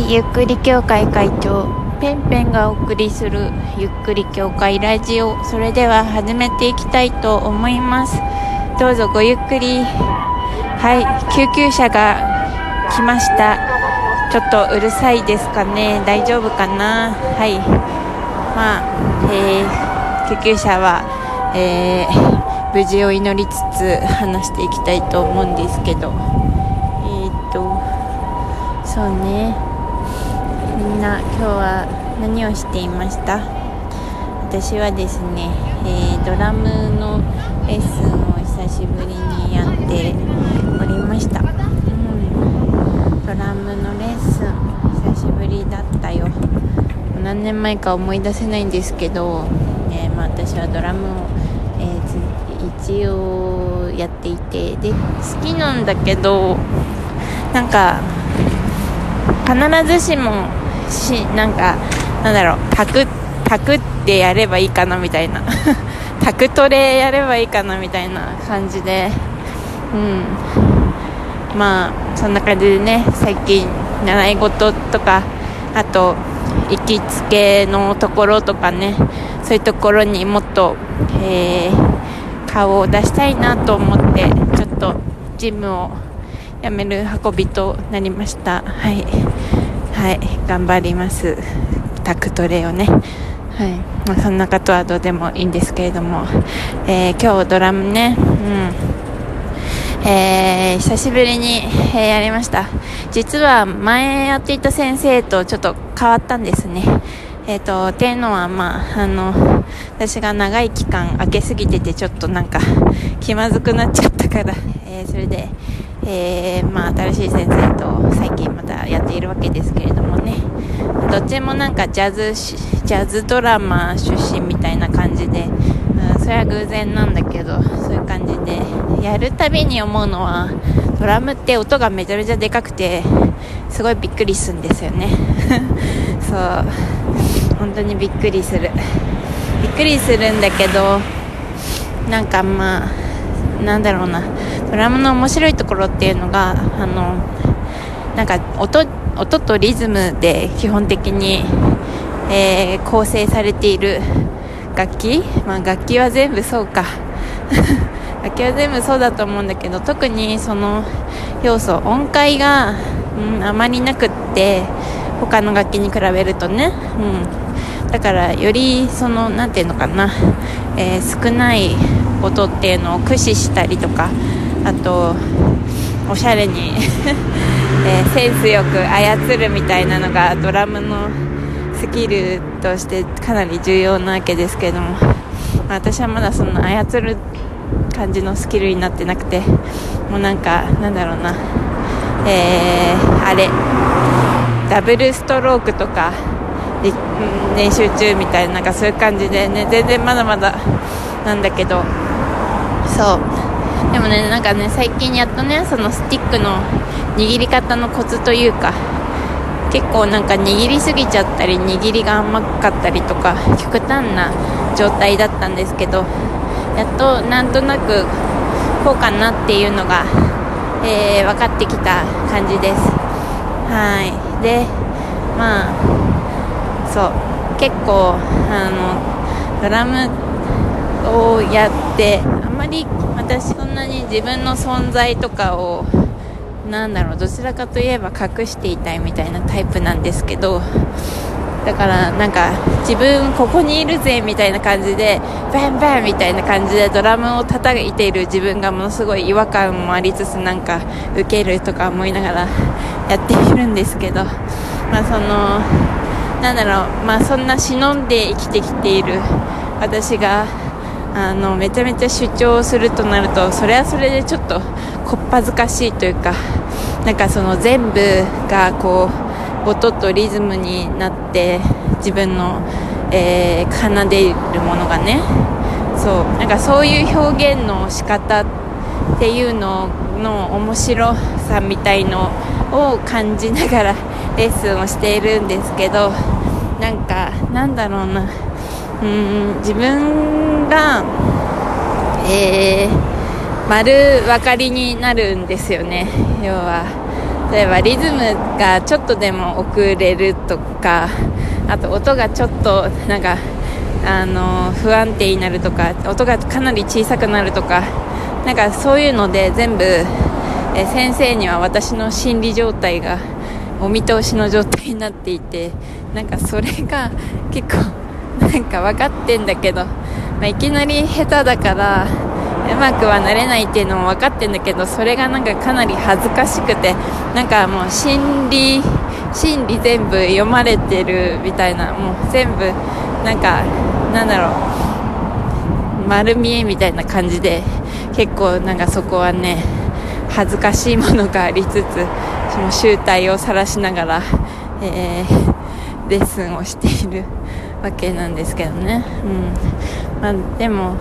いゆっくり協会会長。ペンペンがお送りするゆっくり協会ラジオ。それでは始めていきたいと思います。どうぞごゆっくり。はい救急車が来ました。ちょっとうるさいですかね。大丈夫かな？はい。まあ、えー、救急車は、えー、無事を祈りつつ話していきたいと思うんですけど。えー、っとそうね。みんな今日は何をしていました？私はですね、えー、ドラムのレッスンを久しぶりにやっておりました、うん、ドラムのレッスン久しぶりだったよ。何年前か思い出せないんですけど、え、まあ、私はドラムを、えー、一応やっていてで好きなんだけどなんか必ずしもしなんかなんだろうタクタクってやればいいかなみたいな。タクトレやればいいかなみたいな感じで。うん。まあそんな感じでね最近習い事とかあと行きつけのところとかねそういうところにもっと、えー、顔を出したいなと思ってちょっとジムを辞める運びとなりました。はい。はい頑張ります。タクトレをね。はいまあ、そんなことはどうでもいいんですけれども、えー、今日ドラムね、うん。えー、久しぶりに、え、やりました。実は前やっていた先生とちょっと変わったんですね。えっ、ー、とっていうのはまああの私が長い期間空けすぎててちょっとなんか気まずくなっちゃったから、えそれでえ、まあ、新しい先生と最近またやっているわけですけれどもね。どっちもなんかジャズジャズドラマ出身みたいな感じで、うん、それは偶然なんだけどそういう感じでやるたびに思うのはドラムって音がめちゃめちゃでかくてすごいびっくりするんですよね。そう。本当にびっくりする。びっくりするんだけどなんかまあなんだろうな。ドラムの面白いところっていうのがあのなんか音音とリズムで基本的に、えー、構成されている楽器、まあ、楽器は全部そうか。楽器は全部そうだと思うんだけど特にその要素音階が、うん、あまりなくって他の楽器に比べるとね、うん、だからよりその何て言うのかな、えー、少ない音っていうのを駆使したりとかあとおしゃれに えー、センスよく操るみたいなのがドラムのスキルとしてかなり重要なわけですけれども、まあ、私はまだその操る感じのスキルになってなくてもうなんかなんだろうな。えー、あれ。ダブルストロークとか練習中みたいななんかそういう感じでね。全然まだまだなんだけど。そう。でもねなんかね最近やっとねそのスティックの握り方のコツというか結構なんか握りすぎちゃったり握りが甘かったりとか極端な状態だったんですけどやっとなんとなくこうかなっていうのが、えー、分かってきた感じです。はい。でまあそう。結構あのドラムをやってあまり私んなに自分の存在とかをなんだろうどちらかといえば隠していたいみたいなタイプなんですけどだからなんか自分ここにいるぜみたいな感じでバンバンみたいな感じでドラムを叩いている自分がものすごい違和感もありつつなんか受けるとか思いながらやっているんですけどまあそのなんだろうまあそんな忍んで生きてきている私があのめちゃめちゃ主張するとなるとそれはそれでちょっとこっぱずかしいというかなんかその全部がこう音とリズムになって自分の、えー、奏でるものがね。そう。なんかそういう表現の仕方っていうのの面白さみたいのを感じながらレッスンをしているんですけどなんかなんだろうな。うん自分が、えー、丸分かりになるんですよね。要は例えばリズムがちょっとでも遅れるとかあと音がちょっとなんかあの不安定になるとか音がかなり小さくなるとかなんかそういうので全部え先生には私の心理状態がお見通しの状態になっていてなんかそれが結構なんか分かってんだけど、まあ、いきなり下手だからうまくはなれないっていうのも分かってんだけどそれがなんかかなり恥ずかしくて。なんかもう心理心理全部読まれてるみたいな。もう全部なんかなんだろう。丸見えみたいな感じで結構なんかそこはね恥ずかしいものがありつつその集体を晒しながら、えー、レッスンをしている。わけなんですけどね、うん。まあ、でも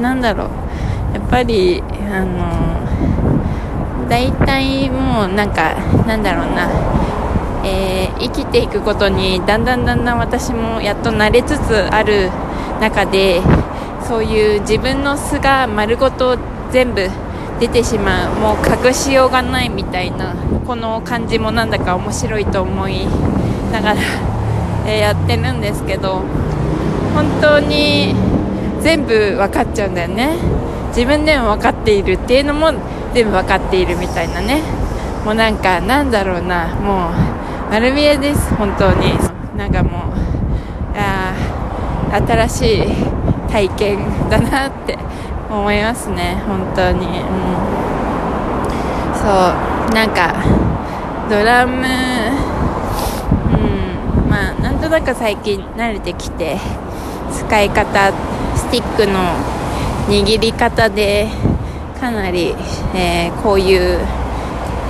なんだろう。やっぱりあの大体もうなんかなんだろうな。えー、生きていくことにだんだんだんだん私もやっと慣れつつある中でそういう自分の素が丸ごと全部出てしまう。もう隠しようがないみたいなこの感じもなんだか面白いと思いながら、え、やってるんですけど本当に全部分かっちゃうんだよね。自分でも分かっているっていうのも全部分かっているみたいなね。もうなんかなんだろうな。もう丸見えです。本当に。なんかもうあ新しい体験だなって思いますね。本当に、うん、そう。なんかドラムまあなんとなく最近慣れてきて使い方スティックの握り方でかなり、えー、こういう、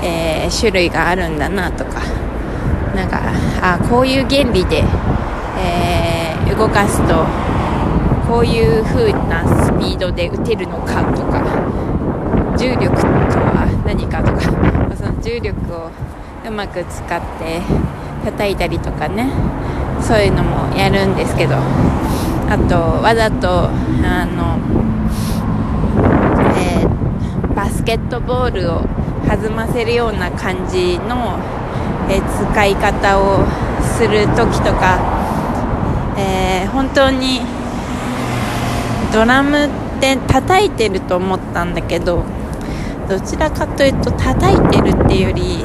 えー、種類があるんだなとか。なんかあこういう原理で、えー、動かすとこういう風なスピードで打てるのかとか。重力とは何かとか。その重力をうまく使って叩いたりとかね。そういうのもやるんですけど。あとわざとあの、えー、バスケットボールを弾ませるような感じの、えー、使い方をする時とか、えー、本当にドラムって叩いてると思ったんだけどどちらかというと叩いてるっていうより、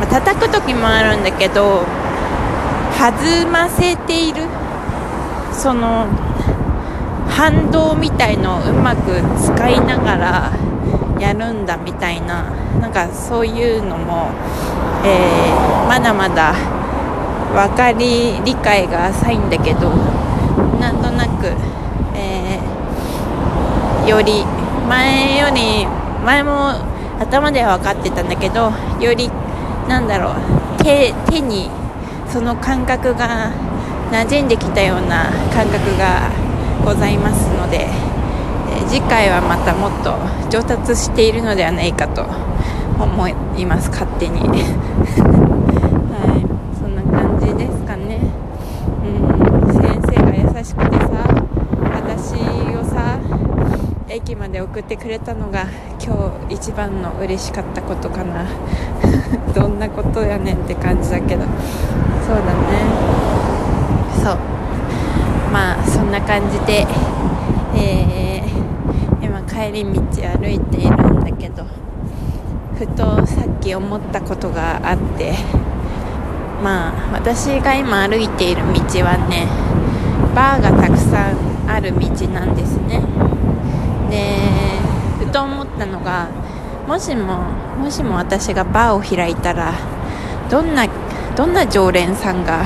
まあ、叩く時もあるんだけど弾ませている。その反動みたいのをうまく使いながらやるんだみたいな。なんかそういうのも、えー、まだまだ分かり理解が浅いんだけどなんとなくえー、より前より前も頭では分かってたんだけどよりなんだろう手手にその感覚が馴染んできたような感覚がございますので、次回はまたもっと上達しているのではないかと思います勝手にはいそんな感じですかねうん先生が優しくてさ私をさ駅まで送ってくれたのが今日一番の嬉しかったことかな。どんなことやねんって感じだけど。そうだね。そう。まあそんな感じで、えー、今帰り道歩いているんだけどふとさっき思ったことがあってまあ私が今歩いている道はねバーがたくさんある道なんですね。でと思ったのがもしももしも私がバーを開いたらどんなどんな常連さんが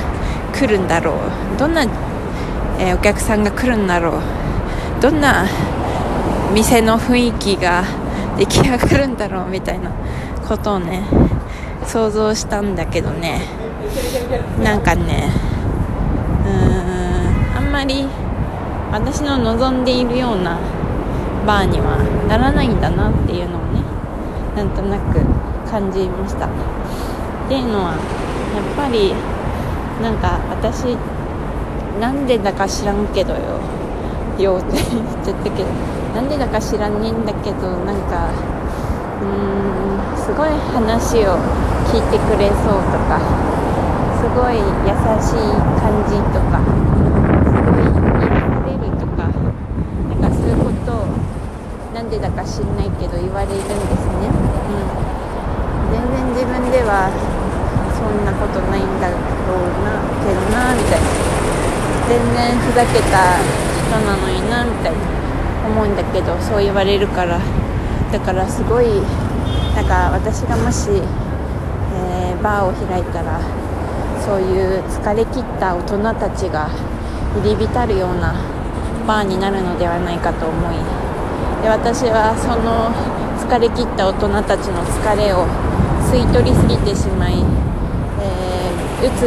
来るんだろうどんな、えー、お客さんが来るんだろうどんな店の雰囲気が出来上がるんだろうみたいなことをね想像したんだけどね。なんかねうーんあんまり私の望んでいるようなバーにはならないんだなっていうのをねなんとなく感じました。っていうのはやっぱりなんか私なんでだか知らんけどよ。よって言っちゃったけど。なんでだか知らんねんだけどなんかうーんすごい話を聞いてくれそうとかすごい優しい感じとかすごい癒されるとかなんかそういうことをなんでだか知んないけど言われるんですね、うん、全然自分ではそんなことないんだろうなけどなみたいな全然ふざけた人なのになみたいな思うんだけどそう言われるからだからすごいなんか私がもし、えー、バーを開いたらそういう疲れ切った大人たちが入り浸るようなバーになるのではないかと思いで私はその疲れ切った大人たちの疲れを吸い取りすぎてしまい